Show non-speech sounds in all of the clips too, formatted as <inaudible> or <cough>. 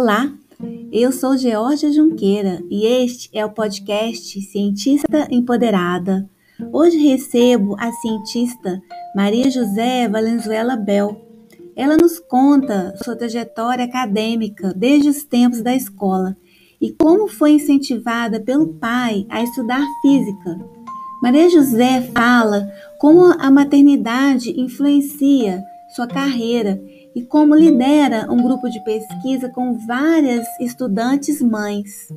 Olá, eu sou Georgia Junqueira e este é o podcast Cientista Empoderada. Hoje recebo a cientista Maria José Valenzuela Bel. Ela nos conta sua trajetória acadêmica desde os tempos da escola e como foi incentivada pelo pai a estudar física. Maria José fala como a maternidade influencia sua carreira e como lidera um grupo de pesquisa com várias estudantes mães.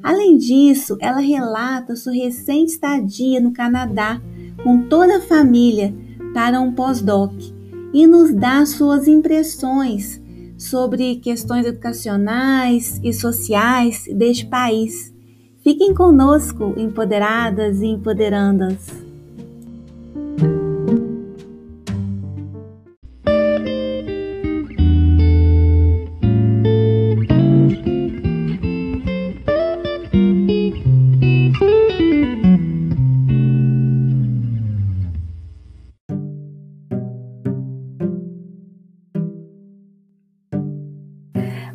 Além disso, ela relata sua recente estadia no Canadá com toda a família para um pós-doc e nos dá suas impressões sobre questões educacionais e sociais deste país. Fiquem conosco, empoderadas e empoderandas.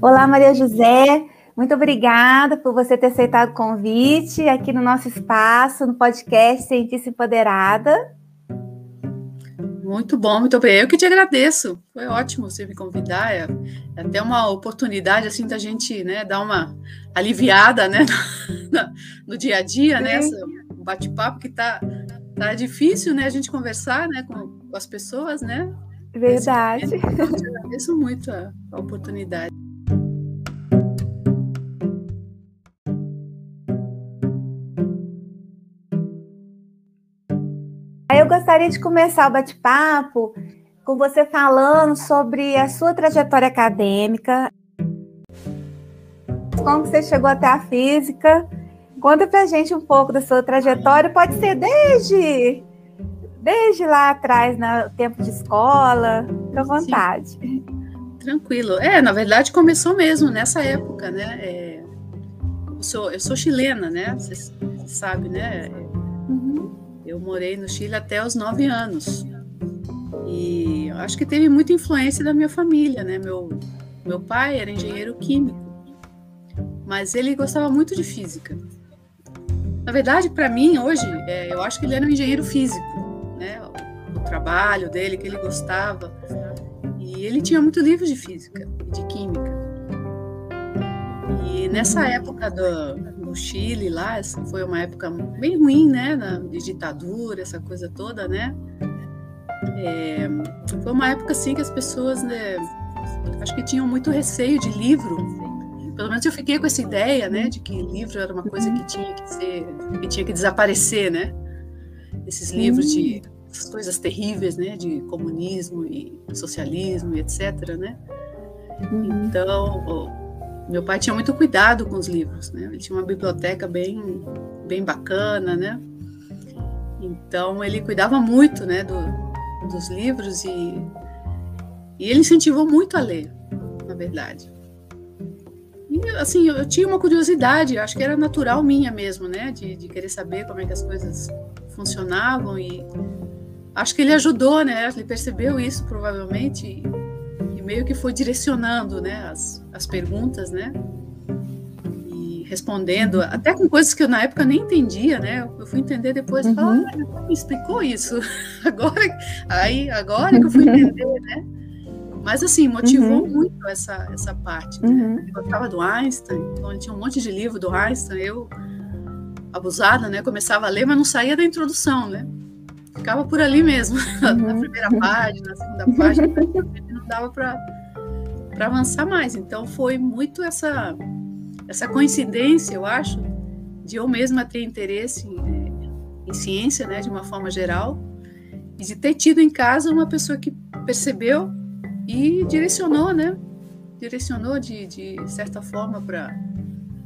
Olá, Maria José. Muito obrigada por você ter aceitado o convite aqui no nosso espaço, no podcast Cientista Empoderada. Muito bom, muito bem. Eu que te agradeço. Foi ótimo você me convidar. É, é até uma oportunidade assim da gente, né, dar uma aliviada, né, <laughs> no, no dia a dia, Sim. né, um bate-papo que tá tá difícil, né, a gente conversar, né, com, com as pessoas, né. Verdade. Eu te agradeço muito a, a oportunidade. Gostaria de começar o bate-papo com você falando sobre a sua trajetória acadêmica. Como você chegou até a física? Conta pra gente um pouco da sua trajetória, pode ser desde desde lá atrás, no tempo de escola, fica à vontade. Sim. Tranquilo. É, na verdade começou mesmo nessa época, né? É, eu, sou, eu sou chilena, né? Você sabe, né? Eu morei no Chile até os nove anos. E acho que teve muita influência da minha família, né? Meu, meu pai era engenheiro químico, mas ele gostava muito de física. Na verdade, para mim, hoje, é, eu acho que ele era um engenheiro físico, né? O, trabalho dele, que ele gostava. E ele tinha muito livros de física e de química. E nessa época do, no Chile lá, foi uma época bem ruim, né, na, de ditadura, essa coisa toda, né? É, foi uma época assim que as pessoas, né, acho que tinham muito receio de livro. Pelo menos eu fiquei com essa ideia, né, de que livro era uma coisa que tinha que ser, que tinha que desaparecer, né? Esses livros de coisas terríveis, né, de comunismo e socialismo e etc, né? Uhum. Então, meu pai tinha muito cuidado com os livros, né? Ele tinha uma biblioteca bem, bem bacana, né? Então ele cuidava muito, né, do, dos livros e, e ele incentivou muito a ler, na verdade. E assim, eu, eu tinha uma curiosidade, acho que era natural minha mesmo, né, de, de querer saber como é que as coisas funcionavam e acho que ele ajudou, né? Ele percebeu isso provavelmente e, meio que foi direcionando, né, as, as perguntas, né? E respondendo, até com coisas que eu na época nem entendia, né? Eu fui entender depois, uhum. ah, me explicou isso. <laughs> agora, aí, agora que eu fui entender, né? Mas assim, motivou uhum. muito essa, essa parte. Né? Uhum. Eu gostava do Einstein, então ele tinha um monte de livro do Einstein, eu, abusada, né? Começava a ler, mas não saía da introdução, né? Ficava por ali mesmo, <laughs> uhum. na primeira página, na segunda página, <laughs> não dava para para avançar mais. Então foi muito essa essa coincidência, eu acho, de eu mesma ter interesse em, em ciência, né, de uma forma geral, e de ter tido em casa uma pessoa que percebeu e direcionou, né, direcionou de, de certa forma para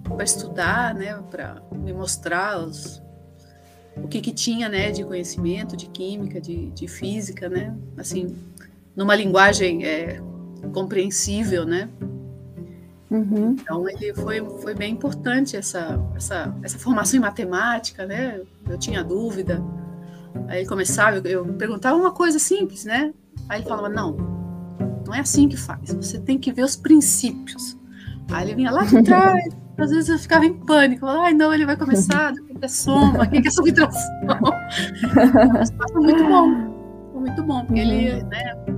para estudar, né, para me mostrar os, o que, que tinha, né, de conhecimento, de química, de, de física, né, assim, numa linguagem é, compreensível, né? Uhum. Então ele foi, foi bem importante essa, essa, essa formação em matemática, né? Eu tinha dúvida. Aí ele começava, eu perguntava uma coisa simples, né? Aí ele falava, não, não é assim que faz. Você tem que ver os princípios. Aí ele vinha lá de <laughs> trás. Às vezes eu ficava em pânico. Ai, não, ele vai começar. O que é soma? O que é subtração? <laughs> Mas foi muito bom. Foi muito bom, porque ele, uhum. né?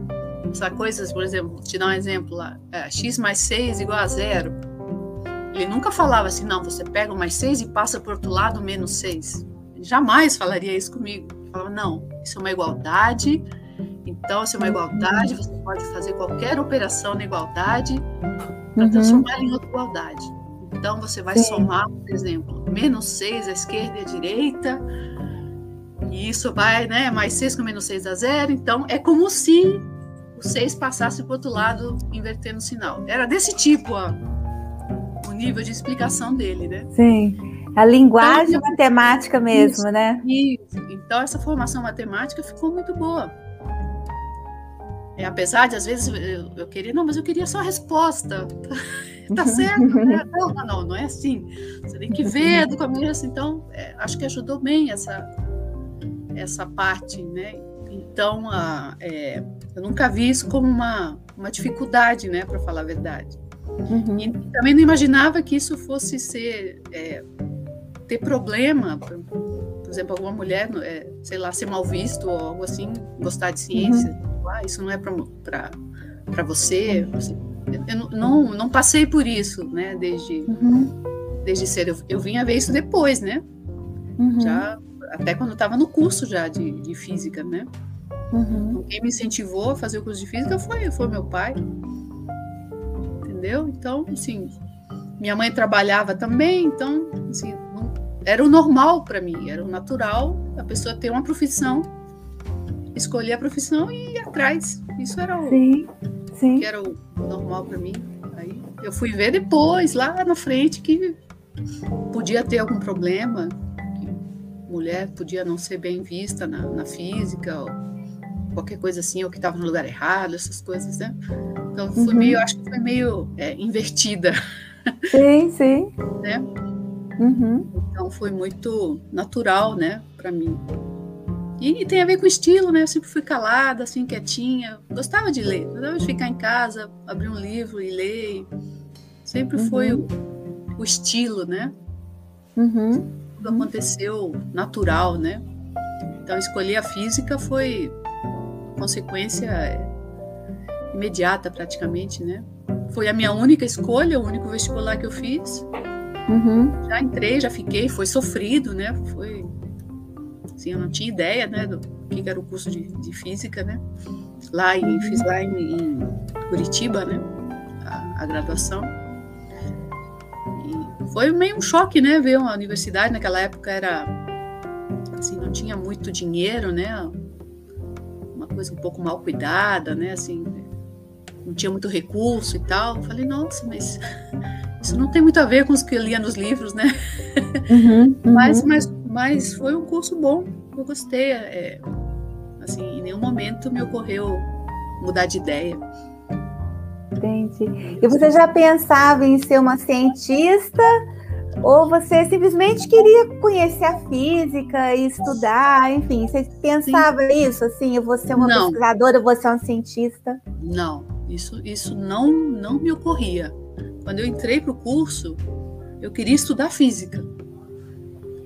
Essas coisas, por exemplo, te dar um exemplo lá. É, x mais 6 igual a zero. Ele nunca falava assim, não, você pega o mais 6 e passa para o outro lado menos 6. Ele jamais falaria isso comigo. Ele falava, não, isso é uma igualdade. Então, se é uma igualdade, você pode fazer qualquer operação na igualdade para uhum. transformar em outra igualdade. Então, você vai Sim. somar, por exemplo, menos 6 à esquerda e à direita, e isso vai, né, mais 6 com menos 6 dá zero. Então, é como se o 6 passasse para o outro lado, invertendo o sinal. Era desse tipo ó, o nível de explicação dele, né? Sim. A linguagem então, matemática mesmo, isso, né? Isso. Então, essa formação matemática ficou muito boa. É, apesar de, às vezes, eu, eu, queria, não, mas eu queria só a resposta. <laughs> tá certo, né? <laughs> Não, não, não é assim. Você tem que ver do começo. Então, é, acho que ajudou bem essa, essa parte, né? Então, a, é, eu nunca vi isso como uma, uma dificuldade, né, para falar a verdade. Uhum. E também não imaginava que isso fosse ser é, ter problema, por, por, exemplo, alguma mulher, é, sei lá, ser mal visto ou algo assim, gostar de ciência. Uhum ah, isso não é para você. Eu não, não passei por isso, né, desde, uhum. desde cedo. Eu, eu vim a ver isso depois, né? Uhum. Já, até quando estava no curso já de, de física, né? Uhum. Então, quem me incentivou a fazer o curso de física foi, foi meu pai. Entendeu? Então, assim, minha mãe trabalhava também, então, assim, não, era o normal para mim, era o natural a pessoa ter uma profissão escolher a profissão e ir atrás. Isso era o sim, sim. que era o normal para mim. Aí eu fui ver depois, lá na frente, que podia ter algum problema, que mulher podia não ser bem vista na, na física, ou qualquer coisa assim, ou que estava no lugar errado, essas coisas, né? Então foi uhum. meio, acho que foi meio é, invertida. <laughs> Sim, sim. né? Uhum. Então foi muito natural, né, para mim. E tem a ver com estilo, né? Eu sempre fui calada, assim, quietinha. Gostava de ler, gostava de ficar em casa, abrir um livro e ler. Sempre uhum. foi o, o, estilo, né? Uhum. Tudo aconteceu natural, né? Então, escolher a física foi consequência imediata, praticamente, né? Foi a minha única escolha, o único vestibular que eu fiz. Uhum. Já entrei, já fiquei, foi sofrido, né? Foi Assim, eu não tinha ideia né, do que era o curso de, de física, né? Lá em, fiz lá em, em Curitiba, né? A, a, graduação. E foi meio um choque, né? Ver uma universidade naquela época era assim, não tinha muito dinheiro, né? Coisa um pouco mal cuidada, né? Assim, não tinha muito recurso e tal. falei, nossa, mas <laughs> isso não tem muito a ver com os que eu lia nos livros, né? Uhum, <laughs> uhum. Mas, mas mas foi um curso bom, eu gostei. É, assim, em nenhum momento me ocorreu mudar de ideia. Entendi. E você já pensava em ser uma cientista? Ou você simplesmente queria conhecer a física e estudar, enfim, você pensava Sim. isso, assim, eu vou ser uma não. pesquisadora, eu vou ser uma cientista? Não, isso, isso não, não me ocorria. Quando eu entrei para o curso, eu queria estudar física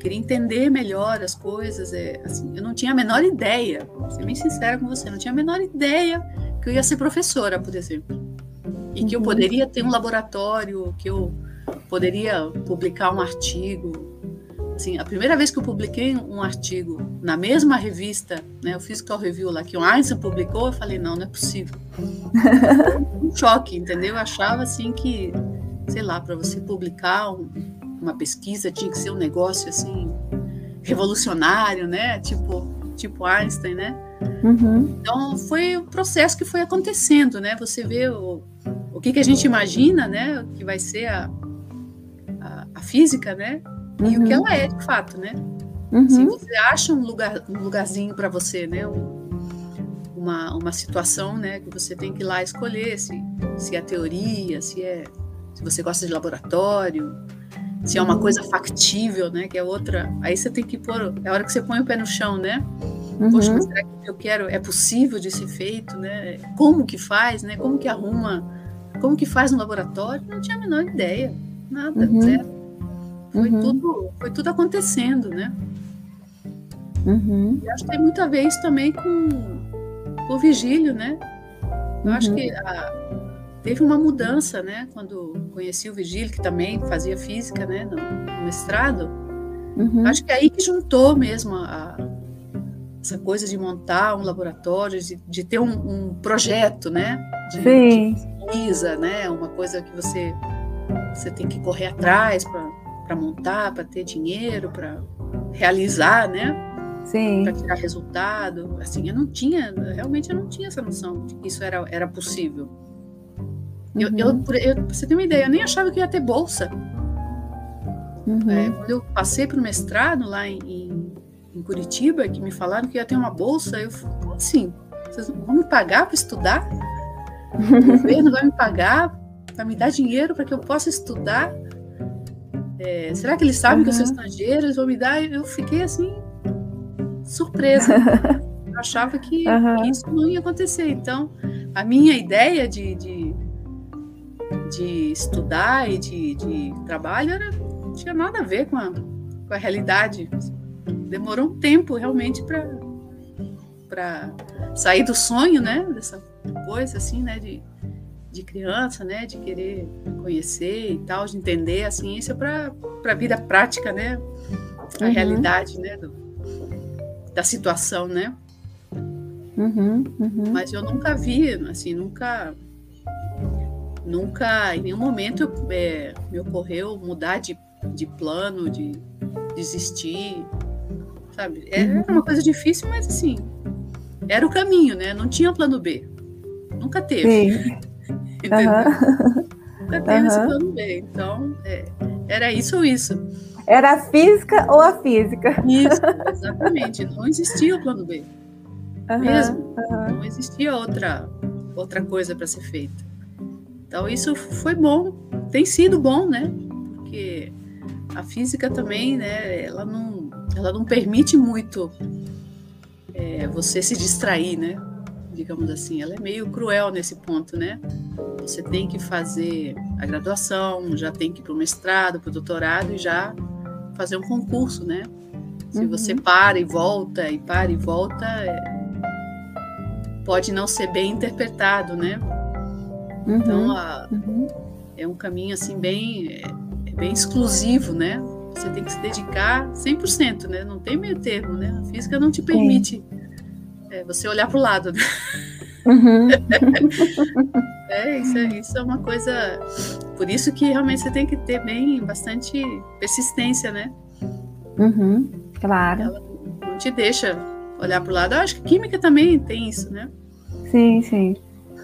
queria entender melhor as coisas. É, assim, eu não tinha a menor ideia, vou ser bem sincera com você, não tinha a menor ideia que eu ia ser professora, por exemplo. E que eu uhum. poderia ter um laboratório, que eu poderia publicar um artigo. Assim, a primeira vez que eu publiquei um artigo na mesma revista, né, o Physical Review lá que o Einstein publicou, eu falei, não, não é possível. <laughs> um choque, entendeu? Eu achava assim que, sei lá, para você publicar um, uma pesquisa tinha que ser um negócio assim revolucionário, né? Tipo, tipo Einstein, né? Uhum. Então foi o processo que foi acontecendo, né? Você vê o, o que, que a gente imagina, né? Que vai ser a, a, física, né? E uhum. o que ela é de fato, né? Uhum. Se você acha um lugar, um lugarzinho para você, né? Um, uma, uma situação, né? Que você tem que ir lá escolher se, se é teoria, se é se você gosta de laboratório, se é uma coisa factível, né? Que é outra. Aí você tem que pôr. É a hora que você põe o pé no chão, né? Uhum. Poxa, mas será que eu quero é possível de ser feito, né? Como que faz, né? Como que arruma como que faz no laboratório, não tinha a menor ideia, nada, uhum. zero. Foi uhum. tudo, foi tudo acontecendo, né? Uhum. E acho que tem muito a ver isso também com, com o Vigílio, né? Eu acho que a, ah, teve uma mudança, né? Quando conheci o Vigílio, que também fazia física, né? No, no mestrado. Uhum. Acho que é aí que juntou mesmo a, essa coisa de montar um laboratório, de, de ter um, um, projeto, né? De, Sim. de pesquisa, né? Uma coisa que você, você tem que correr atrás para montar, para ter dinheiro, para realizar, né? Sim. Para tirar resultado. Assim, eu não tinha, realmente eu não tinha essa noção de que isso era, era possível. Uhum. Eu, eu, eu, você tem uma ideia, eu nem achava que ia ter bolsa. Uhum. É, quando eu passei para o mestrado lá em, em, em, Curitiba, que me falaram que ia ter uma bolsa, eu falei, como assim? Vocês vão me pagar para estudar? <laughs> O governo vai me pagar para me dar dinheiro para que eu possa estudar? É, será que eles sabem uhum. que eu sou estrangeira? Eles vão me dar? Eu fiquei assim, surpresa. <laughs> eu achava que, uhum. que, isso não ia acontecer. Então, a minha ideia de, de, de estudar e de, de trabalho era não tinha nada a ver com a, com a realidade. Demorou um tempo realmente para sair do sonho, né? Dessa coisa assim, né? De, de criança, né? De querer conhecer e tal, de entender a ciência para a vida prática, né? A uhum. realidade, né? Do, da situação, né? Uhum, uhum. Mas eu nunca vi, assim, nunca nunca em nenhum momento é, me ocorreu mudar de de plano, de desistir, sabe? Era uhum. uma coisa difícil, mas assim, era o caminho, né? Não tinha plano B. Nunca teve. <laughs> Entendeu? Uhum. Nunca teve uhum. esse plano B. Então, é, era isso ou isso. Era a física ou a física? Isso, <laughs> exatamente. Não existia o plano B. Mesmo. Não existia outra, outra coisa para ser feita. Então, isso foi bom. Tem sido bom, né? Porque a física também, né, ela não, ela não permite muito é, você se distrair, né? Digamos assim, ela é meio cruel nesse ponto, né? Você tem que fazer a graduação, já tem que ir para o mestrado, para o doutorado e já fazer um concurso, né? Se uhum. você para e volta e para e volta, é, pode não ser bem interpretado, né? Uhum. Então, a, uhum. é um caminho assim bem é, é bem exclusivo, né? Você tem que se dedicar 100%, né? Não tem meio termo, né? A física não te permite é, você olhar para o lado, né? Uhum. <laughs> é, isso é, isso é uma coisa. Por isso que realmente você tem que ter bem bastante persistência, né? Uhum, claro. Ela não te deixa olhar para o lado. Eu acho que química também tem isso, né? Sim, sim.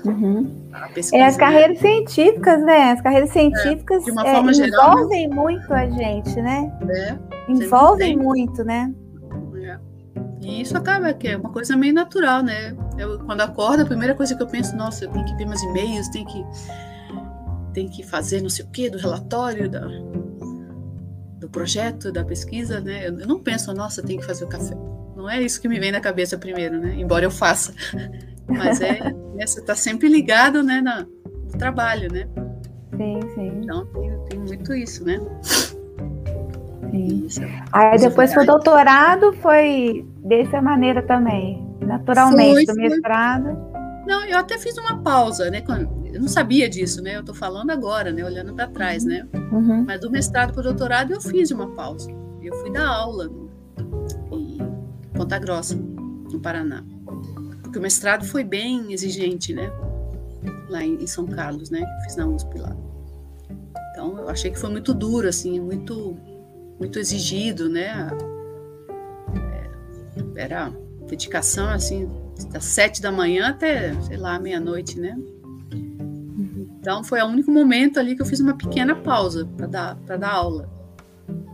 Uhum. É, as carreiras científicas, né? As carreiras científicas é, é, geral, envolvem né? muito a gente, né? É, envolvem muito, né? É. E isso acaba que é uma coisa meio natural, né? Eu, quando acordo, a primeira coisa que eu penso, nossa, eu tenho que ver meus e-mails, tenho que, tenho que fazer não sei o quê do relatório, da, do projeto, da pesquisa, né? Eu, eu não penso, nossa, tenho que fazer o café. Não é isso que me vem na cabeça primeiro, né? Embora eu faça. <laughs> Mas é, né, você está sempre ligado, né, na, no trabalho, né? Sim, sim. Então tem, tem muito isso, né? Sim. Aí depois foi doutorado, foi dessa maneira também, naturalmente, foi, do mestrado. Não, eu até fiz uma pausa, né? Eu não sabia disso, né? Eu estou falando agora, né? Olhando para trás, né? Uhum. Mas do mestrado para o doutorado eu fiz uma pausa. Eu fui dar aula em Ponta Grossa, no Paraná porque o mestrado foi bem exigente, né? Lá em, São Carlos, né? Que eu fiz na USP lá. Então, eu achei que foi muito duro, assim, muito, muito exigido, né? É, era dedicação, assim, das sete da manhã até, sei lá, meia-noite, né? Então, foi o único momento ali que eu fiz uma pequena pausa para dar, dar aula.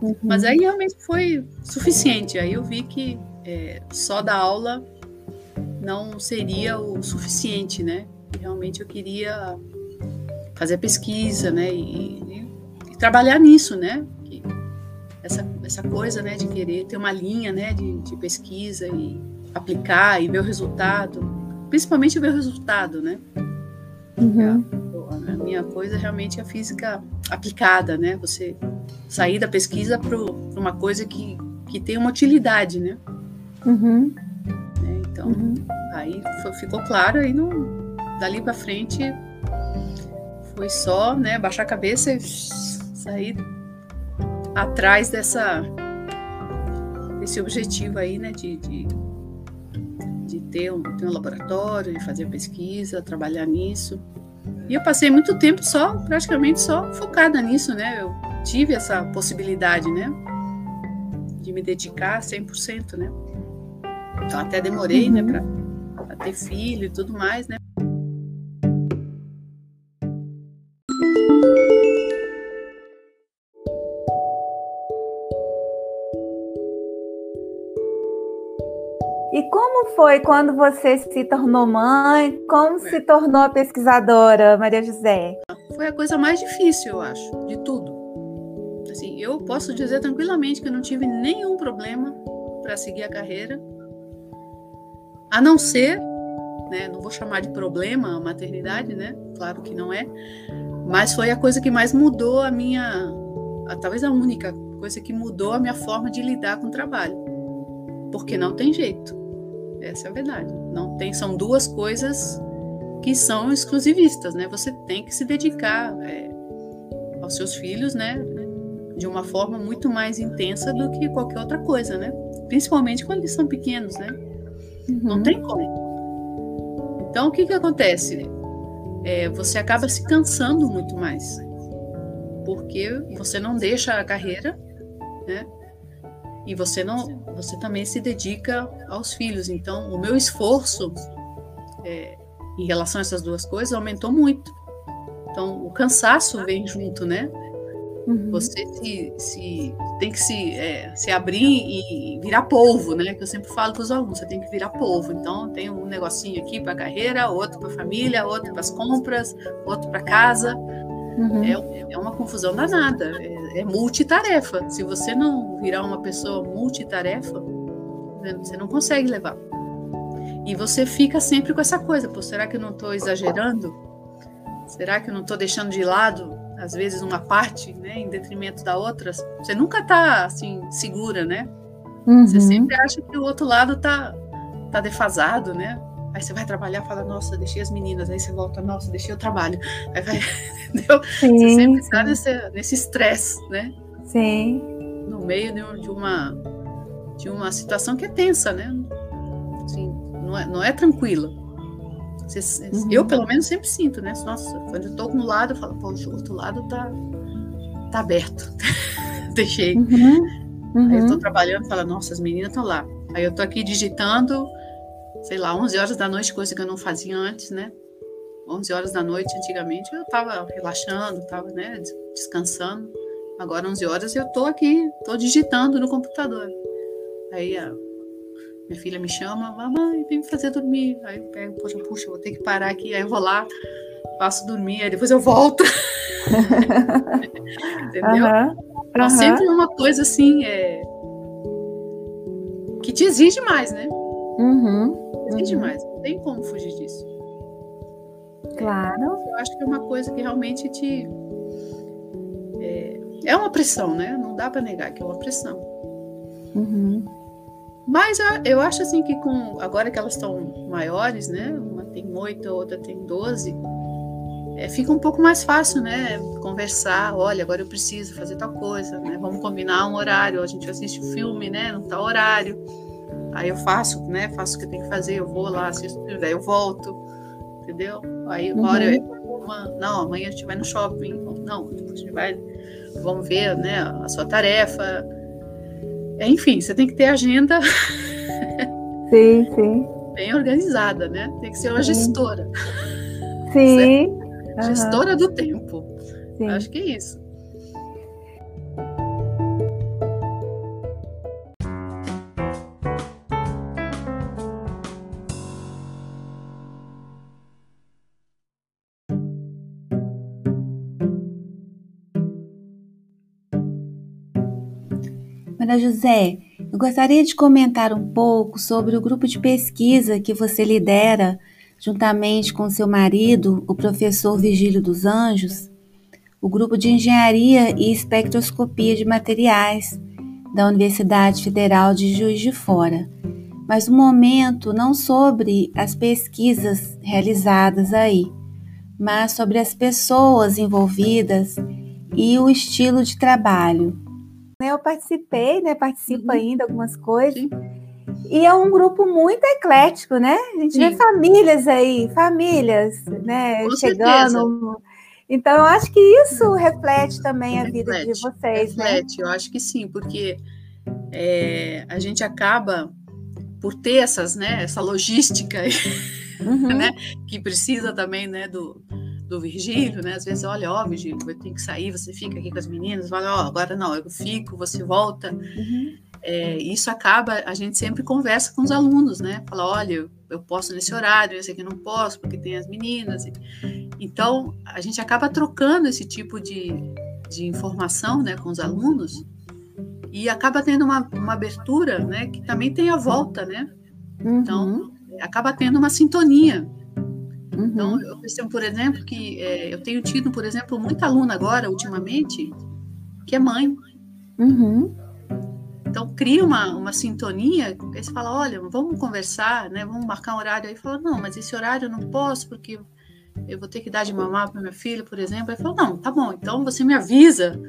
Uhum. Mas aí realmente foi suficiente. Aí eu vi que é, só dar aula não seria o suficiente, né? Realmente eu queria fazer pesquisa, né? E, e, e trabalhar nisso, né? Essa, essa coisa, né? De querer ter uma linha, né? De, de pesquisa e aplicar e ver o resultado, principalmente ver o resultado, né? Uhum. a minha coisa realmente é a física aplicada, né? Você sair da pesquisa para uma coisa que, que tem uma utilidade, né? Uhum. É, então, uhum. aí foi, ficou claro, aí não, dali para frente foi só, né, baixar a cabeça e sair atrás dessa desse objetivo aí, né, de, de, de ter, um, ter um laboratório, de fazer pesquisa, trabalhar nisso. E eu passei muito tempo só, praticamente só focada nisso, né? Eu tive essa possibilidade, né? De me dedicar 100%, né? Então até demorei, né, uhum. né, para ter filho e tudo mais, né? Foi quando você se tornou mãe? Como se tornou pesquisadora, Maria José? Foi a coisa mais difícil, eu acho, de tudo. Assim, eu posso dizer tranquilamente que eu não tive nenhum problema para seguir a carreira, a não ser, né, não vou chamar de problema a maternidade, né? Claro que não é, mas foi a coisa que mais mudou a minha, a, talvez a única coisa que mudou a minha forma de lidar com o trabalho, porque não tem jeito. Essa é a verdade. Não tem, são duas coisas que são exclusivistas, né? Você tem que se dedicar é, aos seus filhos, né? De uma forma muito mais intensa do que qualquer outra coisa, né? Principalmente quando eles são pequenos, né? Uhum. Não tem como. Então, o que que acontece? É, você acaba se cansando muito mais, porque você não deixa a carreira, né? E você não, você também se dedica aos filhos. Então, o meu esforço é, em relação a essas duas coisas aumentou muito. Então, o cansaço vem junto, né? Uhum. Você se, se, tem que se, é, se abrir e virar polvo, né? Que eu sempre falo para os alunos, você tem que virar polvo. Então, tem um negocinho aqui para a carreira, outro para a família, outro para as compras, outro para casa. Uhum. É, é, uma confusão danada, é, é, multitarefa. Se você não virar uma pessoa multitarefa, né, você não consegue levar. E você fica sempre com essa coisa, pô, será que eu não estou exagerando? Será que eu não estou deixando de lado, às vezes, uma parte, né, em detrimento da outra? Você nunca está, assim, segura, né? Uhum. Você sempre acha que o outro lado está tá defasado, né? Aí você vai trabalhar e fala, nossa, deixei as meninas. Aí você volta, nossa, deixei o trabalho. Aí vai, <laughs> entendeu? Sim, você sempre está nesse estresse, né? Sim. No meio de uma, de uma situação que é tensa, né? Assim, não, é, não é tranquila. Você, uhum. Eu, pelo menos, sempre sinto, né? Nossa, quando eu tô com um lado, eu falo, pô, o outro lado tá, tá aberto. <laughs> deixei. Uhum. Uhum. Aí eu tô uhum. trabalhando e falo, nossa, as meninas estão lá. Aí eu tô aqui digitando sei lá, 11 horas da noite, coisa que eu não fazia antes, né? 11 horas da noite, antigamente, eu estava relaxando, estava né, descansando. Agora, 11 horas, eu estou aqui, estou digitando no computador. Aí a minha filha me chama, mamãe, vem me fazer dormir. Aí eu pego, poxa, puxa, vou ter que parar aqui. Aí eu vou lá, faço dormir, aí depois eu volto. <laughs> Entendeu? Uhum. Então, sempre uma coisa assim, é... que te exige mais, né? Uhum. Exige uhum. demais, não tem como fugir disso. Claro. Eu acho que é uma coisa que realmente te. É, é uma pressão, né? Não dá para negar que é uma pressão. Uhum. Mas eu acho assim que com agora que elas estão maiores, né? Uma tem oito, a outra tem doze, é, fica um pouco mais fácil, né? Conversar, olha, agora eu preciso fazer tal coisa, né? Vamos combinar um horário, a gente assiste o filme, né? Não tá horário. Aí eu faço, né? Faço o que eu tenho que fazer, eu vou lá, assisto, daí eu volto, entendeu? Aí uma uhum. hora eu uma, não, amanhã a gente vai no shopping, não, a gente vai, vamos ver, né? A sua tarefa. Enfim, você tem que ter agenda. <laughs> Sim, sim. Bem organizada, né? Tem que ser uma gestora. Sim. Uhum. <laughs> Gestora do tempo. Sim. Acho que é isso. Ana José, eu gostaria de comentar um pouco sobre o grupo de pesquisa que você lidera juntamente com seu marido, o professor Vigílio dos Anjos, o grupo de Engenharia e Espectroscopia de Materiais da Universidade Federal de Juiz de Fora, mas no momento não sobre as pesquisas realizadas aí, mas sobre as pessoas envolvidas e o estilo de trabalho. Eu participei, né? Participo uhum. ainda algumas coisas. Sim. E é um grupo muito eclético, né? A gente Sim. vê famílias aí, famílias, né? Com chegando. Certeza. Então, eu acho que isso reflete também a vida reflete, de vocês, né? reflete, né? Eu acho que sim, porque é, a gente acaba por ter essas, né, essa logística, <laughs> uhum. né, que precisa também, né, do, do Virgílio, né? Às vezes, olha, ó, Virgílio, eu tenho que sair, você fica aqui com as meninas, fala, ó, agora não, eu fico, você volta. Uhum. É, isso acaba, a gente sempre conversa com os alunos, né? Fala, olha, eu posso nesse horário, esse aqui não posso, porque tem as meninas. Então, a gente acaba trocando esse tipo de, de informação, né, com os alunos e acaba tendo uma, uma abertura, né, que também tem a volta, né? Então, uhum. acaba tendo uma sintonia. Uhum. Então, eu percebo, por exemplo, que é, eu tenho tido, por exemplo, muita aluna agora, ultimamente, que é mãe. Uhum. Então, cria uma, uma sintonia, aí você fala, olha, vamos conversar, né? Vamos marcar um horário. Aí fala, não, mas esse horário eu não posso, porque eu vou ter que dar de mamar para minha filha, por exemplo. Aí fala, não, tá bom, então você me avisa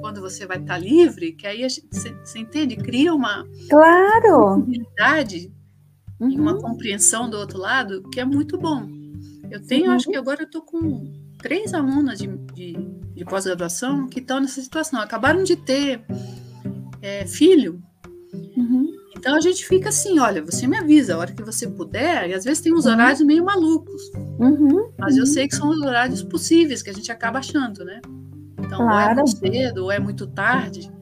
quando você vai estar livre, que aí você, você, entende, cria uma claro. possibilidade uhum. e uma compreensão do outro lado que é muito bom. Eu tenho, uhum. acho que agora eu estou com três alunas de, de, de pós-graduação que estão nessa situação. Acabaram de ter é, filho. Uhum. Então a gente fica assim, olha, você me avisa a hora que você puder, e às vezes tem uns uhum. horários meio malucos. Uhum. Mas eu sei que são os horários possíveis que a gente acaba achando, né? Então, claro. ou é muito cedo, ou é muito tarde,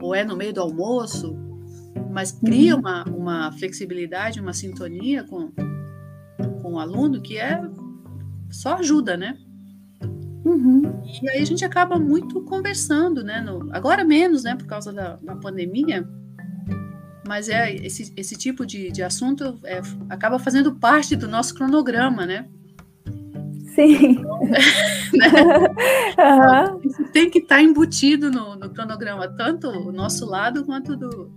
ou é no meio do almoço, mas cria uhum. uma, uma flexibilidade, uma sintonia com, com o aluno que é só ajuda, né? Uhum. E aí a gente acaba muito conversando, né? No, agora menos, né? Por causa da, da pandemia. Mas é esse, esse tipo de, de assunto é, acaba fazendo parte do nosso cronograma, né? Sim. <laughs> né? uhum. Isso tem que estar tá embutido no, no, cronograma, tanto o nosso lado quanto do,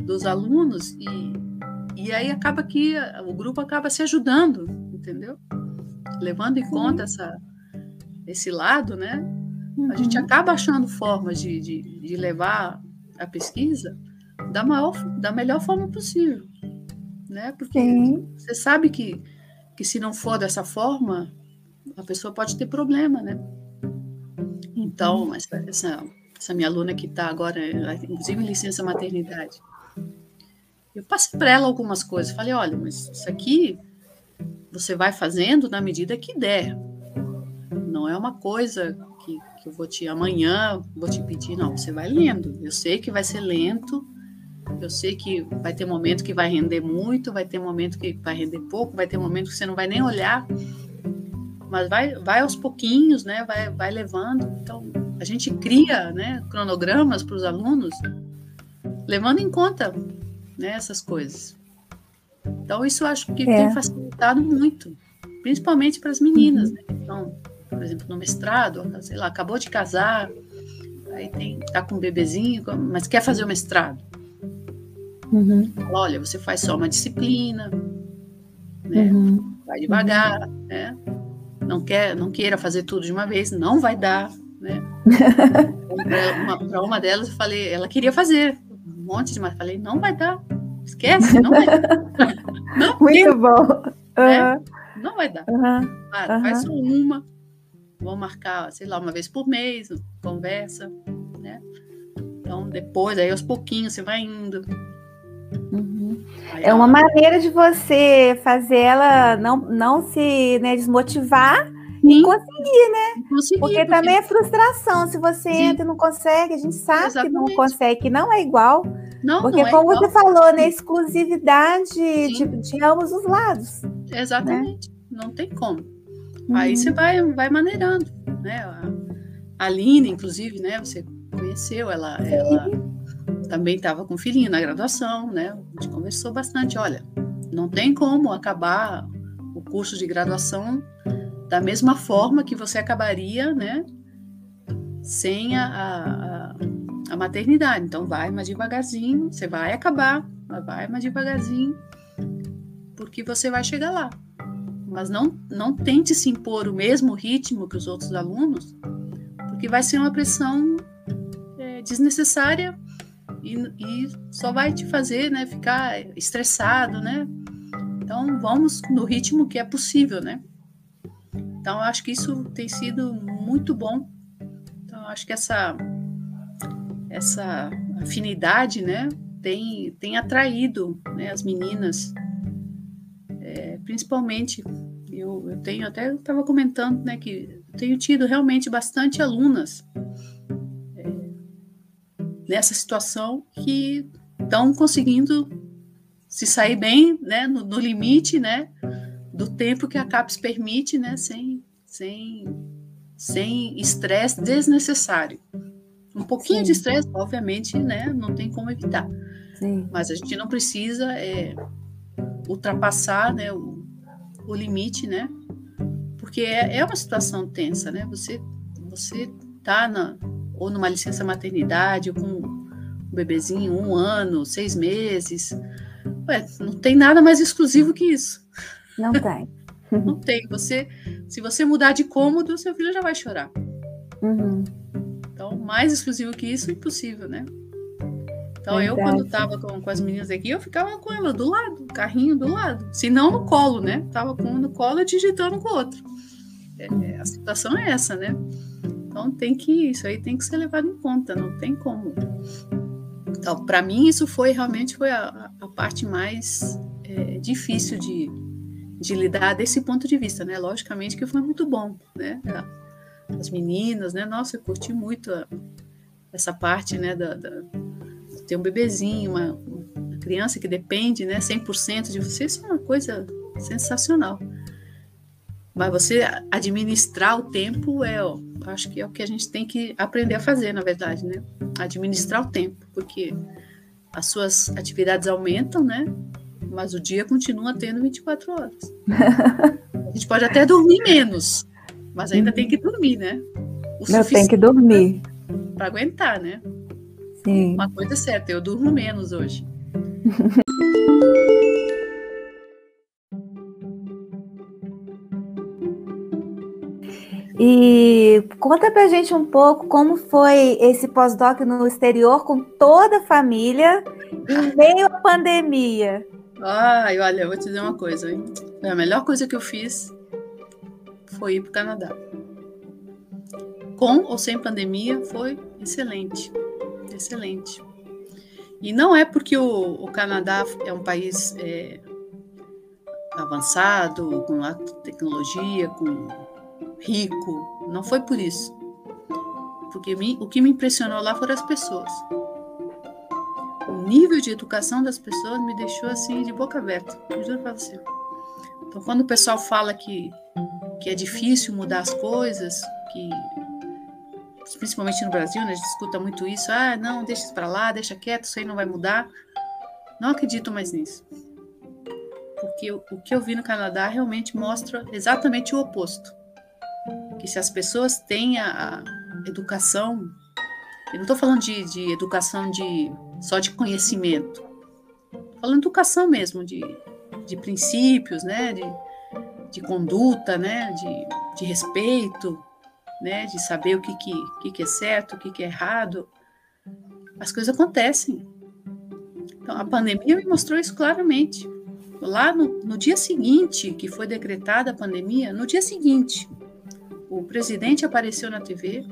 dos alunos. E, e aí acaba que o grupo acaba se ajudando, entendeu? Levando em Sim. conta essa, esse lado, né? Uhum. A gente uhum. acaba achando formas de, de, de, levar a pesquisa da, maior, da melhor forma possível, né? Porque Sim. você sabe que, que se não for dessa forma, a pessoa pode ter problema, né? Então, uhum. essa, essa, essa minha aluna que está agora, inclusive em licença maternidade, eu passei para ela algumas coisas. Falei, olha, mas isso aqui você vai fazendo na medida que der. Não é uma coisa que, que eu vou te amanhã vou te pedir, não. Você vai lendo. Eu sei que vai ser lento. Eu sei que vai ter momento que vai render muito, vai ter momento que vai render pouco, vai ter momento que você não vai nem olhar mas vai, vai aos pouquinhos, né? Vai, vai levando. Então, a gente cria, né, cronogramas para os alunos, levando em conta né, essas coisas. Então, isso eu acho que é. tem facilitado muito, principalmente para as meninas, uhum. né? Então, por exemplo, no mestrado, sei lá, acabou de casar, aí tem, tá com um bebezinho, mas quer fazer o mestrado. Uhum. Olha, você faz só uma disciplina, né? Uhum. Vai devagar, né? não quer, não queira fazer tudo de uma vez, não vai dar, né? <laughs> Para uma, uma, delas eu falei, ela queria fazer monte de mas falei, não vai dar, esquece, não vai dar. <laughs> Não Muito bom. Né? Não vai dar. Uhum. Uhum. Faz só uma, vamos marcar, sei lá, uma vez por mês, conversa, né? Então depois, aí aos pouquinhos você vai indo, Uhum. É uma maneira de você fazer ela não, não se né, desmotivar Sim. e conseguir, né? Conseguir, porque, porque, também é frustração. Se você Sim. entra e não consegue, a gente sabe Exatamente. que não consegue, que não é igual. Não, porque, não é como igual. você falou, né, exclusividade de, de, ambos os lados. Exatamente. Né? Não tem como. Uhum. Aí você vai, vai maneirando, né? A Aline, inclusive, né? Você conheceu ela, ela também estava com filhinho na graduação, né? A gente conversou bastante. Olha, não tem como acabar o curso de graduação da mesma forma que você acabaria, né, sem a, a, a maternidade. Então, vai mais devagarzinho, você vai acabar, vai mais devagarzinho, porque você vai chegar lá. Mas não, não tente se impor o mesmo ritmo que os outros alunos, porque vai ser uma pressão é, desnecessária e, e, só vai te fazer né, ficar estressado, né? Então, vamos no ritmo que é possível, né? Então, acho que isso tem sido muito bom. Então, acho que essa, essa afinidade, né, tem, tem atraído né, as meninas, é, principalmente. Eu, eu tenho até estava comentando, né, que tenho tido realmente bastante alunas é, nessa situação que estão conseguindo se sair bem, né, no, no limite, né, do tempo que a CAPES permite, né, sem sem sem estresse desnecessário. Um pouquinho Sim. de estresse, obviamente, né, não tem como evitar. Sim. Mas a gente não precisa é, ultrapassar, né, o, o limite, né? Porque é, é uma situação tensa, né? Você você tá na ou numa licença maternidade ou com um bebezinho um ano, seis meses, Ué, não tem nada mais exclusivo que isso. Não tem. <laughs> não tem. Você, se você mudar de cômodo, seu filho já vai chorar. Uhum. Mais exclusivo que isso, impossível, né? Então, Verdade. eu, quando estava com, com as meninas aqui, eu ficava com ela do lado, carrinho do lado. Se não no colo, né? Tava com um no colo e digitando com o outro. É, é, a situação é essa, né? Então, tem que, isso aí tem que ser levado em conta, não tem como então, para mim, isso foi realmente foi a, a parte mais é, difícil de, de lidar desse ponto de vista, né? Logicamente que foi muito bom, né? As meninas, né? Nossa, eu curti muito a, essa parte, né? Da, da, ter um bebezinho, uma, uma criança que depende, né? 100% de você, isso é uma coisa sensacional. Mas você administrar o tempo é, ó, acho que é o que a gente tem que aprender a fazer, na verdade, né? Administrar o tempo, porque as suas atividades aumentam, né? Mas o dia continua tendo 24 horas. <laughs> A gente pode até dormir menos, mas ainda tem que dormir, né? O Não, tem que dormir. Para aguentar, né? Sim. Uma coisa é certa, eu durmo menos hoje. <laughs> E conta pra gente um pouco como foi esse pós-doc no exterior com toda a família em <laughs> meio à pandemia. Ai, olha, eu vou te dizer uma coisa, hein? A melhor coisa que eu fiz foi ir para o Canadá. Com ou sem pandemia, foi excelente. Excelente. E não é porque o, o Canadá é um país é, avançado, com alta tecnologia, com rico. Não foi por isso. Porque me, o que me impressionou lá foram as pessoas. O nível de educação das pessoas me deixou assim de boca aberta. Eu juro para você. Então, quando o pessoal fala que, que é difícil mudar as coisas, que principalmente no Brasil, né, a gente escuta muito isso, ah, não, deixa isso para lá, deixa quieto, isso aí não vai mudar. Não acredito mais nisso. Porque o, que eu vi no Canadá realmente mostra exatamente o oposto que se as pessoas têm a educação, eu não estou falando de, de, educação de só de conhecimento, falando de educação mesmo, de, de princípios, né, de, de conduta, né, de, de respeito, né, de saber o que, que, que é certo, o que, que é errado, as coisas acontecem. Então, a pandemia me mostrou isso claramente. Lá no, no dia seguinte que foi decretada a pandemia, no dia seguinte, o presidente apareceu na TV,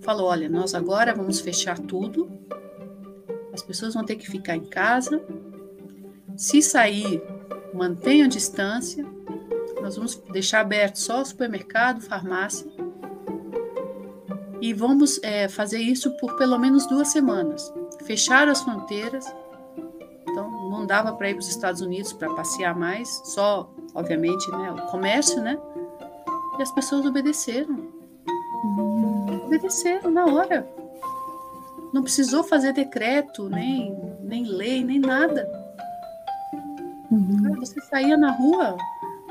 falou: olha, nós agora vamos fechar tudo, as pessoas vão ter que ficar em casa. Se sair, mantenham distância. Nós vamos deixar aberto só o supermercado, farmácia. E vamos é, fazer isso por pelo menos duas semanas. Fechar as fronteiras. Então, não dava para ir para os Estados Unidos para passear mais, só, obviamente, né, o comércio, né? E as pessoas obedeceram. Obedeceram na hora. Não precisou fazer decreto, nem, nem lei, nem nada. Uhum. você saía na rua,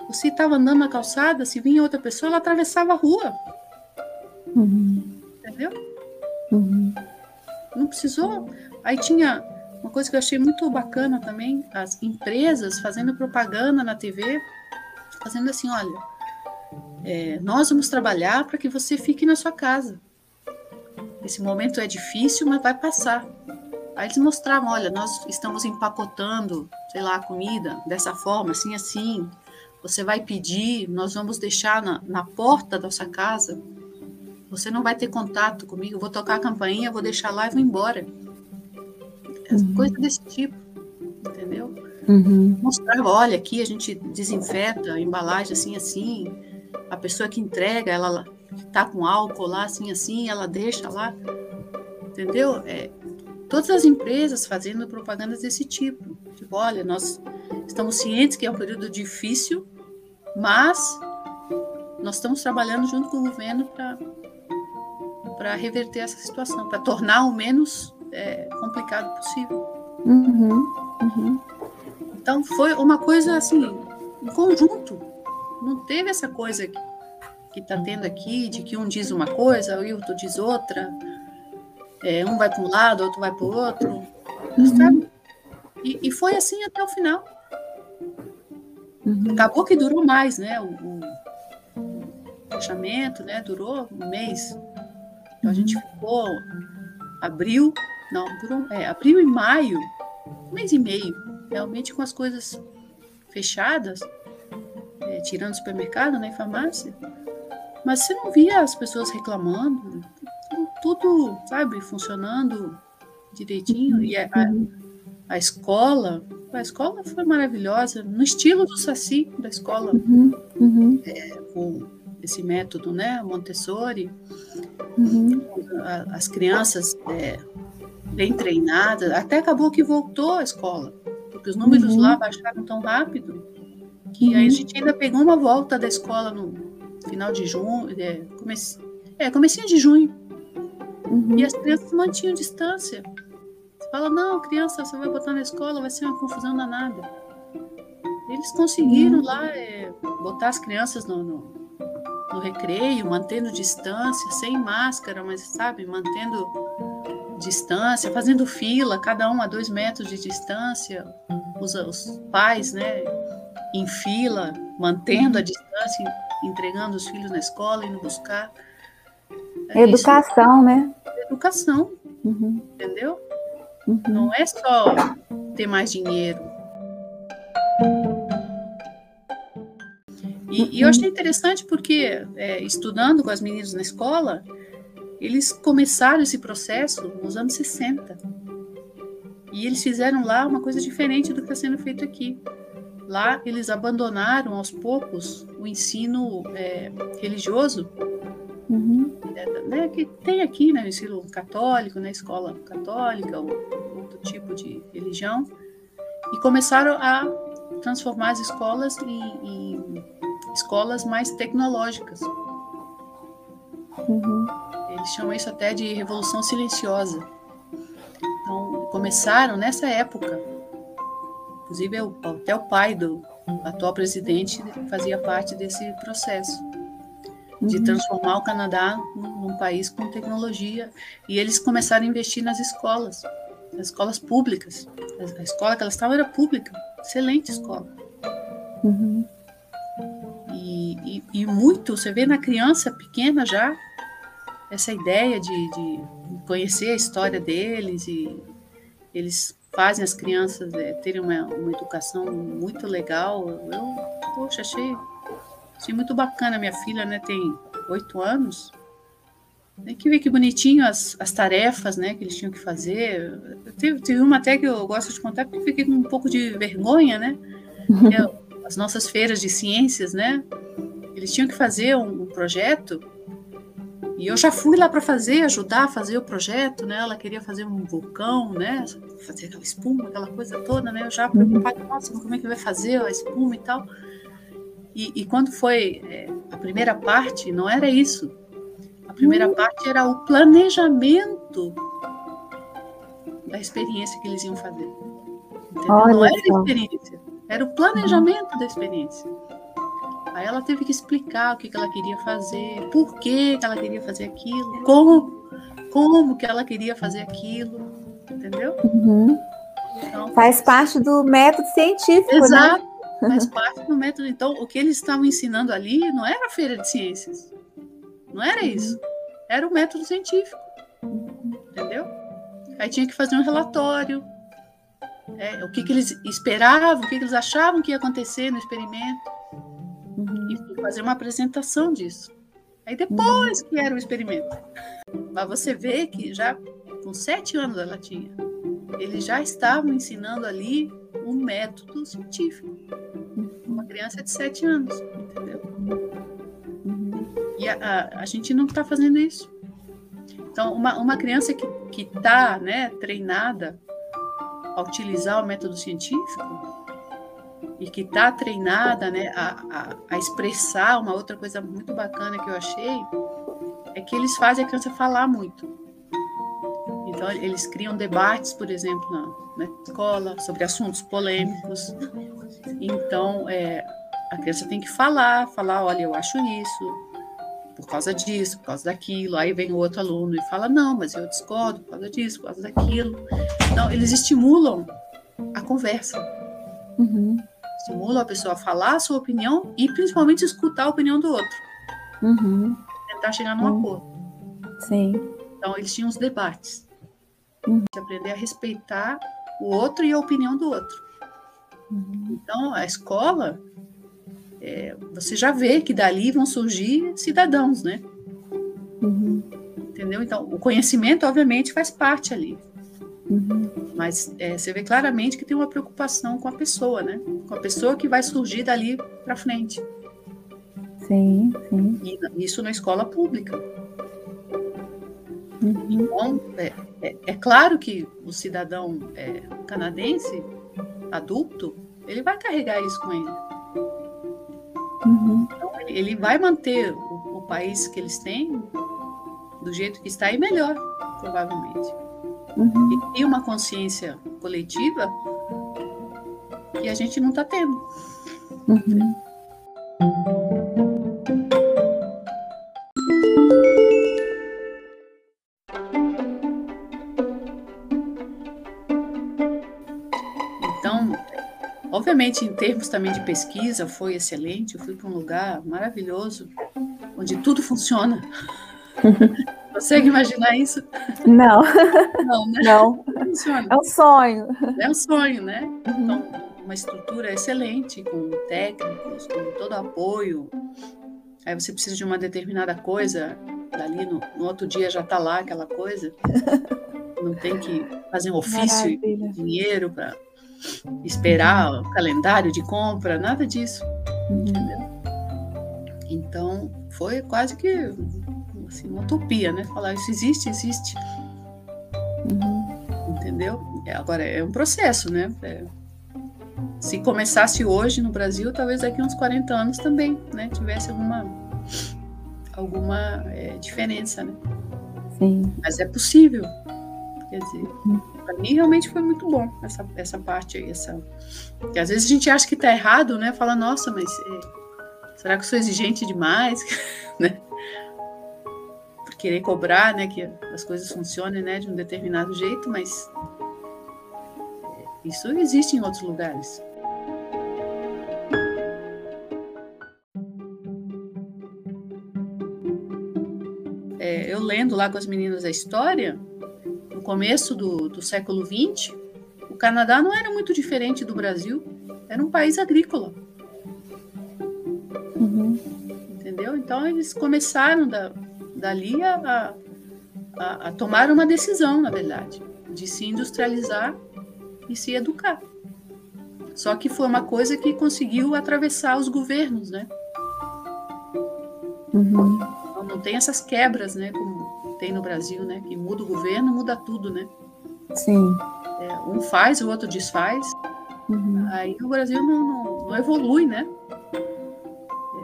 você estava andando na calçada, se vinha outra pessoa, ela atravessava a rua. Uhum. Entendeu? Uhum. Não precisou. Aí tinha uma coisa que eu achei muito bacana também, as empresas fazendo propaganda na TV, fazendo assim, olha, é, nós vamos trabalhar para que você fique na sua casa. Esse momento é difícil, mas vai passar. Aí eles mostravam, olha, nós estamos empacotando, sei lá, a comida dessa forma, assim, assim. Você vai pedir, nós vamos deixar na, na porta da sua casa. Você não vai ter contato comigo, eu vou tocar a campainha, vou deixar lá e vou embora. Uhum. Coisa desse tipo, entendeu? Uhum. Mostrava, olha, aqui a gente desinfeta a embalagem assim, assim. A pessoa que entrega, ela tá com álcool lá, assim, assim, ela deixa lá. Entendeu? É, todas as empresas fazendo propagandas desse tipo. Tipo, olha, nós estamos cientes que é um período difícil, mas nós estamos trabalhando junto com o governo para reverter essa situação, para tornar o menos é, complicado possível. Uhum, uhum. Então foi uma coisa assim, em conjunto. Não teve essa coisa que está tendo aqui, de que um diz uma coisa, o outro diz outra. É, um vai para um lado, outro vai para o outro. Uhum. Sabe? E, e, foi assim até o final. Uhum. Acabou que durou mais, né? O, o, fechamento, né? Durou um mês. Então a gente ficou abril, não, durou, é, abril e maio, um mês e meio, realmente com as coisas fechadas, é, tirando supermercado, né, farmácia. Mas você não via as pessoas reclamando, tudo, sabe, funcionando direitinho. E a, a, escola, a escola foi maravilhosa, no estilo do Saci, da escola, uhum, uhum. É, com esse método, né, Montessori. Uhum. As crianças é, bem treinada, até acabou que voltou à escola, porque os números uhum. lá baixaram tão rápido que uhum. aí a uhum. gente ainda pegou uma volta da escola no final de junho, é, comece, é comecinho de junho, uhum. e as crianças mantinham distância. Você fala, não, criança, você vai botar na escola, vai ser uma confusão danada. Eles conseguiram uhum. lá é, botar as crianças no, no, no recreio, mantendo distância, sem máscara, mas sabe, mantendo distância, fazendo fila, cada um a dois metros de distância, os, os pais, né, em fila, mantendo a distância, entregando os filhos na escola, indo buscar. Educação, Isso, né? Educação, uhum. entendeu? Uhum. Não é só ter mais dinheiro. E, e eu achei interessante porque, é, estudando com as meninas na escola, eles começaram esse processo nos anos 60. E eles fizeram lá uma coisa diferente do que está sendo feito aqui. Lá eles abandonaram aos poucos o ensino é, religioso, uhum. é, né, que tem aqui, né, o ensino católico, na né, escola católica, ou outro tipo de religião, e começaram a transformar as escolas em, em escolas mais tecnológicas. Uhum. Eles chamam isso até de revolução silenciosa. Então, começaram nessa época. Inclusive, até o pai do atual presidente fazia parte desse processo de uhum. transformar o Canadá num país com tecnologia. E eles começaram a investir nas escolas, nas escolas públicas. A escola que elas estavam era pública, excelente escola. Uhum. E, e, e, muito, você vê na criança pequena já, essa ideia de, de conhecer a história deles e eles fazem as crianças é, terem uma, uma educação muito legal. Eu, poxa, achei, achei muito bacana. Minha filha né, tem oito anos. Tem que ver que bonitinho as, as tarefas né, que eles tinham que fazer. Teve, teve uma até que eu gosto de contar, porque eu fiquei com um pouco de vergonha, né? <laughs> É, as nossas feiras de ciências, né? Eles tinham que fazer um, um projeto e eu já fui lá para fazer, ajudar a fazer o projeto, né? Ela queria fazer um vulcão, né? Fazer aquela espuma, aquela coisa toda, né? Eu já preocupada, nossa, como é que vai fazer a espuma e tal. E, e quando foi é, a primeira parte, não era isso. A primeira uhum. parte era o planejamento da experiência que eles iam fazer. Não era a experiência, Era o planejamento da experiência. Aí ela teve que explicar o que, que ela queria fazer, por que, que ela queria fazer aquilo, como, como que ela queria fazer aquilo, entendeu? Uhum. Então, faz parte do método científico, né? exato, né? Faz parte do método. Então, o que eles estavam ensinando ali não era a feira de ciências. Não era uhum. isso. Era o método científico. Entendeu? Aí tinha que fazer um relatório. É, o que, que eles esperavam, o que, que eles achavam que ia acontecer no experimento. Uhum. E fazer uma apresentação disso. Aí depois uhum. que era o experimento. Mas você vê que já com sete anos ela tinha. Eles já estavam ensinando ali um método científico. Uma criança de sete anos, entendeu? E a, a, a gente não está fazendo isso. Então, uma, uma criança que está né, treinada a utilizar o método científico e que está treinada né, a, a, a, expressar uma outra coisa muito bacana que eu achei é que eles fazem a criança falar muito. Então, eles criam debates, por exemplo, na, na escola sobre assuntos polêmicos. Então, é, a criança tem que falar, falar, olha, eu acho isso, por causa disso, por causa daquilo. Aí vem o outro aluno e fala: não, mas eu discordo por causa disso, por causa daquilo. Então, eles estimulam a conversa. Uhum. Estimulam a pessoa a falar a sua opinião e principalmente escutar a opinião do outro. Uhum. Tentar chegar num uhum. acordo. Sim. Então, eles tinham os debates. Uhum. De aprender a respeitar o outro e a opinião do outro. Uhum. Então, a escola é, você já vê que dali vão surgir cidadãos, né? Uhum. Entendeu? Então, o conhecimento, obviamente, faz parte ali. Uhum. Mas é, você vê claramente que tem uma preocupação com a pessoa, né? Com a pessoa que vai surgir dali para frente. Sim, sim. E isso na escola pública. Uhum. Então, é, é, é, claro que o cidadão é, canadense, adulto, ele vai carregar isso com ele. Uhum. Então, ele vai manter o, o, país que eles têm do jeito que está e melhor, provavelmente. Uhum. E uma consciência coletiva que a gente não está tendo. Uhum. Obviamente, em termos também de pesquisa, foi excelente. Eu fui para um lugar maravilhoso, onde tudo funciona. <laughs> Consegue imaginar isso? Não. Não, né? Não. Funciona. É um sonho. É um sonho, né? Uhum. Então, uma estrutura excelente, com técnicos, com todo apoio. Aí você precisa de uma determinada coisa, dali no, no outro dia já está lá aquela coisa. <laughs> Não tem que fazer um ofício e dinheiro para esperar o calendário de compra, nada disso. Entendeu? Então, foi quase que assim, uma utopia, né? Falar isso existe, existe. Uhum. Entendeu? É, agora, é um processo, né? É, se começasse hoje no Brasil, talvez daqui uns 40 anos também, né? Tivesse alguma, alguma é, diferença, né? Sim. Mas é possível. Quer dizer, uhum para mim realmente foi muito bom essa, essa parte aí, essa que às vezes a gente acha que está errado, né? Fala, nossa, mas é, será que eu sou exigente demais, <laughs> né? Por querer cobrar, né, que as coisas funcionem, né, de um determinado jeito, mas é, isso existe em outros lugares. É, eu lendo lá com as meninas a história, começo do, do século XX, o Canadá não era muito diferente do Brasil, era um país agrícola. Uhum. Entendeu? Então eles começaram da, dali a, a, a, tomar uma decisão, na verdade, de se industrializar e se educar. Só que foi uma coisa que conseguiu atravessar os governos, né? Uhum. Então, não tem essas quebras, né? Como tem no Brasil, né? Que muda o governo, muda tudo, né? Sim. É, um faz, o outro desfaz. Uhum. Aí o Brasil não, não, não, evolui, né?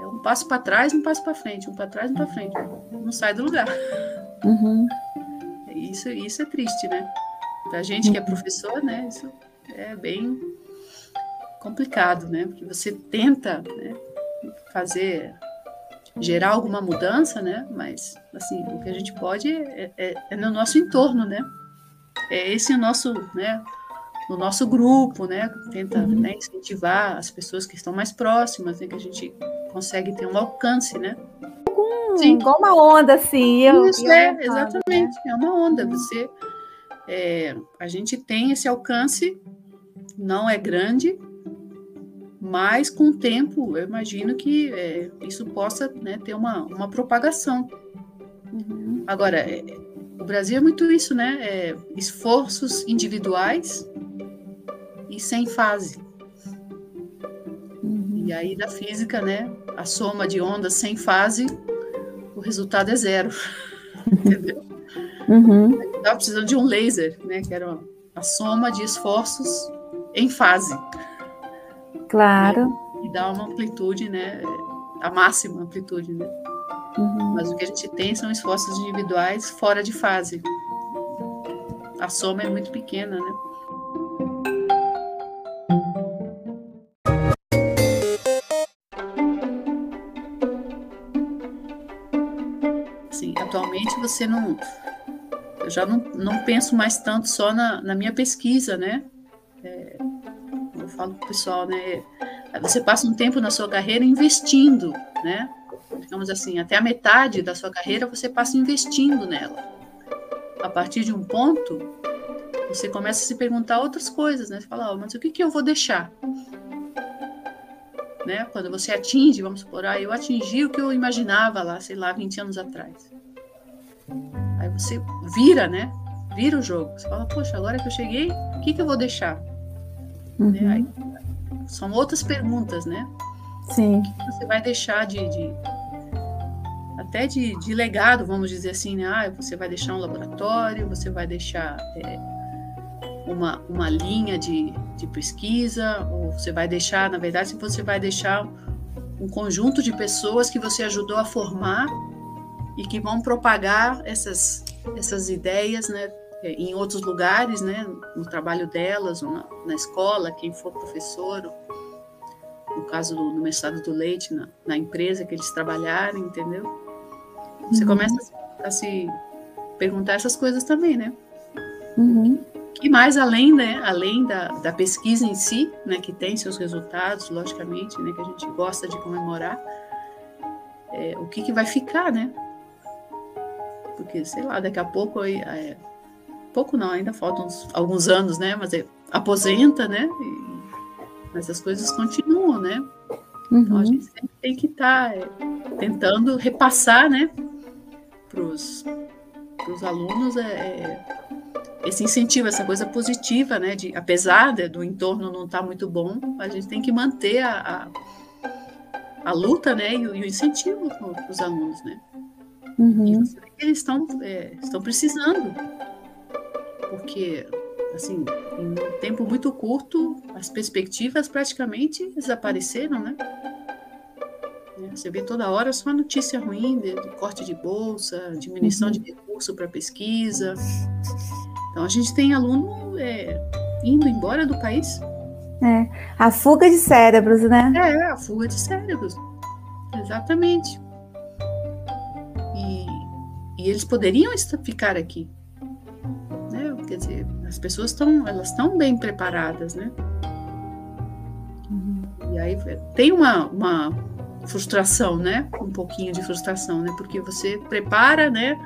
É um passo para trás, um passo para frente, um para trás, um para frente. Não sai do lugar. Uhum. Isso, isso é triste, né? Pra gente que é uhum. professor, né? Isso é bem complicado, né? Porque você tenta né, fazer gerar alguma mudança, né? Mas assim, o que a gente pode é, é, é no nosso entorno, né? É esse o nosso, né? No nosso grupo, né? Tenta uhum. né, incentivar as pessoas que estão mais próximas, né? Que a gente consegue ter um alcance, né? Hum, Sim. Igual uma onda, assim. Eu, Isso, eu é, exatamente. Né? É uma onda. Você, é, a gente tem esse alcance, não é grande, mas com o tempo eu imagino que é, isso possa né, ter uma, uma propagação. Uhum. Agora, é, o Brasil é muito isso, né? É, esforços individuais e sem fase. Uhum. E aí, na física, né? A soma de ondas sem fase, o resultado é zero. Entendeu? Uhum. Estava precisando de um laser, né? Que era a soma de esforços em fase. Claro. Né? E dá uma amplitude, né? A máxima amplitude, né? Uhum. Mas o que a gente tem são esforços individuais fora de fase. A soma é muito pequena, né? Sim, atualmente você não. Eu já não, não penso mais tanto só na, na minha pesquisa, né? É, falo para o pessoal, né? Você passa um tempo na sua carreira investindo, né? Digamos assim, até a metade da sua carreira você passa investindo nela. A partir de um ponto, você começa a se perguntar outras coisas, né? Você fala, oh, mas o que, que eu vou deixar? Né? Quando você atinge, vamos supor, ah, eu atingi o que eu imaginava lá, sei lá, 20 anos atrás. Aí você vira, né? Vira o jogo. Você fala, poxa, agora que eu cheguei, o que, que eu vou deixar? Uhum. Né? Aí, são outras perguntas, né? Sim. O que você vai deixar de, de até de, de, legado, vamos dizer assim, né? Ah, você vai deixar um laboratório, você vai deixar é, uma, uma linha de, de pesquisa, ou você vai deixar, na verdade, você vai deixar um conjunto de pessoas que você ajudou a formar e que vão propagar essas, essas ideias, né? Em outros lugares, né, no trabalho delas, ou na, na escola, quem for professor, no caso do, no mestrado do leite, na, na, empresa que eles trabalharem, entendeu? Você uhum. começa a, a, se perguntar essas coisas também, né? Uhum. E mais além, né, além da, da pesquisa em si, né, que tem seus resultados, logicamente, né, que a gente gosta de comemorar, é, o que, que vai ficar, né? Porque, sei lá, daqui a pouco é, pouco não, ainda faltam uns, alguns anos, né? Mas é, aposenta, né? E, mas as coisas continuam, né? Uhum. Então a gente sempre tem que estar tá, é, tentando repassar, né? Para os alunos é, é, esse incentivo, essa coisa positiva, né? De, apesar de, do entorno não estar tá muito bom, a gente tem que manter a, a, a luta, né? E o, e o incentivo para os alunos, né? Uhum. E eles estão, é, estão precisando porque assim, em um tempo muito curto, as perspectivas praticamente desapareceram, né? Você vê toda hora só notícia ruim de, de corte de bolsa, diminuição uhum. de recurso para pesquisa. Então a gente tem aluno é, indo embora do país. É, a fuga de cérebros, né? É, a fuga de cérebros. Exatamente. E, e eles poderiam ficar aqui, Quer dizer, as pessoas estão, elas estão bem preparadas, né? Uhum. E aí tem uma, uma frustração, né? Um pouquinho de frustração, né? Porque você prepara, né?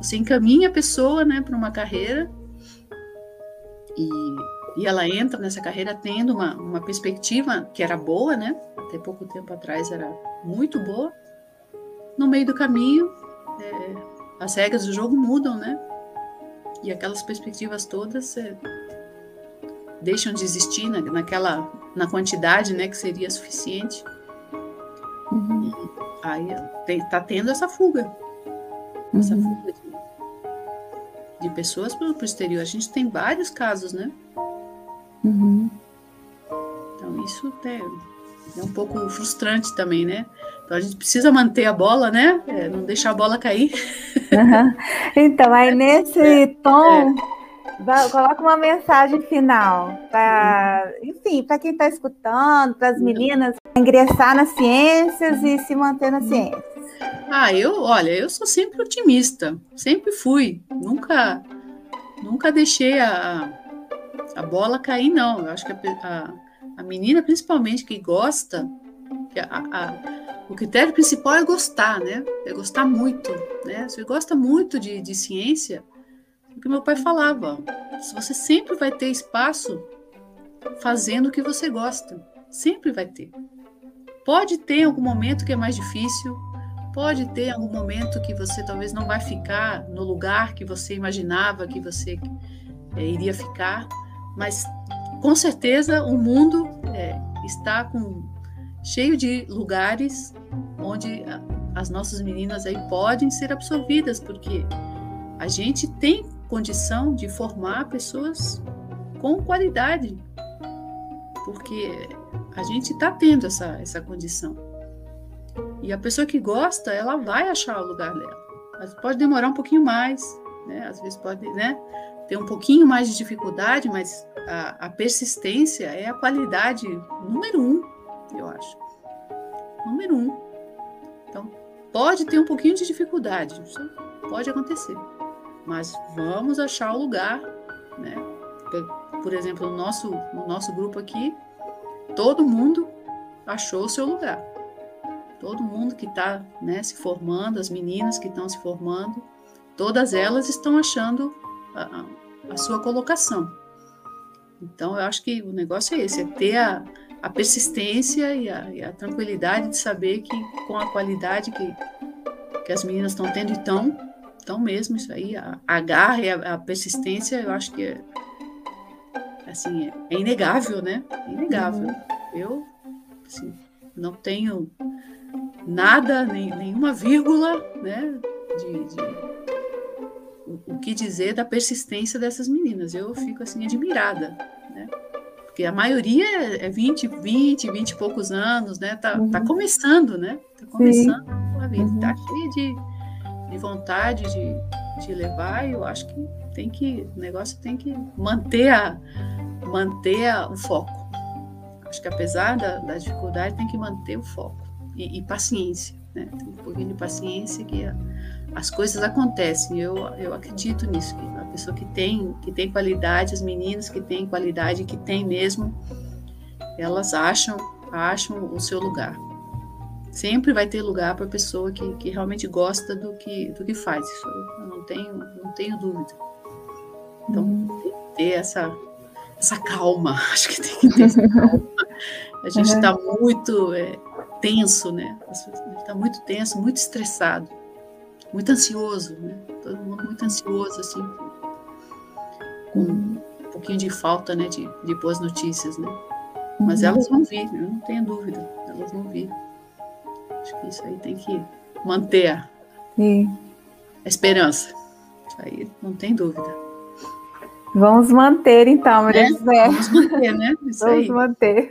Você encaminha a pessoa, né, para uma carreira e, e ela entra nessa carreira tendo uma, uma perspectiva que era boa, né? Até pouco tempo atrás era muito boa. No meio do caminho, é, as regras do jogo mudam, né? E aquelas perspectivas todas é, deixam de existir na, naquela na quantidade né que seria suficiente uhum. aí está tendo essa fuga uhum. essa fuga de, de pessoas para o exterior a gente tem vários casos né uhum. então isso é, é um pouco frustrante também né então a gente precisa manter a bola, né? É, não deixar a bola cair. <laughs> Uhum. Então, aí nesse tom, é. coloca uma mensagem final. Pra, enfim, para quem está escutando, para as meninas ingressar nas ciências e se manter nas ciências? Ah, eu, olha, eu sou sempre otimista, sempre fui, nunca, nunca deixei a, a bola cair, não. Eu acho que a, a, a menina, principalmente que gosta, que a, a, o critério principal é gostar, né? É gostar muito, né? Você gosta muito de, de ciência, o que meu pai falava, você sempre vai ter espaço fazendo o que você gosta, sempre vai ter. Pode ter algum momento que é mais difícil, pode ter algum momento que você talvez não vai ficar no lugar que você imaginava que você é, iria ficar, mas com certeza o mundo é, está com, cheio de lugares onde as nossas meninas aí podem ser absorvidas, porque a gente tem condição de formar pessoas com qualidade, porque a gente está tendo essa, essa condição. E a pessoa que gosta, ela vai achar o lugar dela. Mas pode demorar um pouquinho mais, né? Às vezes pode, né? Ter um pouquinho mais de dificuldade, mas a, a persistência é a qualidade número um, eu acho. Número um. Então, pode ter um pouquinho de dificuldade, isso pode acontecer. Mas vamos achar o lugar, né? Por, exemplo, no nosso, no nosso grupo aqui, todo mundo achou o seu lugar. Todo mundo que está né, se formando, as meninas que estão se formando, todas elas estão achando a, a sua colocação. Então, eu acho que o negócio é esse, é ter a, a persistência e a, e a, tranquilidade de saber que com a qualidade que, que as meninas estão tendo e estão, estão mesmo, isso aí, a, a garra e a, a, persistência, eu acho que é, assim, é, é inegável, né? É inegável. Uhum. Eu, assim, não tenho nada, nem, nenhuma vírgula, né, de, de o, o, que dizer da persistência dessas meninas. Eu fico assim admirada, né? Porque a maioria é 20, 20, 20 e poucos anos, né? Tá, tá uhum. tá começando, né? Tá começando Sim. a vida, uhum. tá cheia de, de vontade de, de levar, e eu acho que tem que, o negócio tem que manter, a, manter a, o foco. Acho que apesar da, da dificuldade, tem que manter o foco e, e paciência, né? Tem um pouquinho de paciência que a, as coisas acontecem. Eu, eu acredito nisso, que a pessoa que tem, que tem qualidade, as meninas que têm qualidade, que tem mesmo, elas acham, acham o seu lugar. Sempre vai ter lugar para a pessoa que, que realmente gosta do que, do que faz. Isso eu não tenho, não tenho dúvida. Então, uhum. tem que ter essa, essa calma. <laughs> Acho que tem que ter essa calma. A gente está uhum. muito é, tenso, né? Está muito tenso, muito estressado muito ansioso, né? Todo mundo muito ansioso, assim, com um pouquinho de falta, né, de, de boas notícias, né? Mas uhum. elas vão vir, eu não tenho dúvida, elas vão vir. Acho que isso aí tem que manter a, a esperança. Isso aí não tem dúvida. Vamos manter então, Maria é? José. Vamos manter, né? Isso Vamos aí. manter.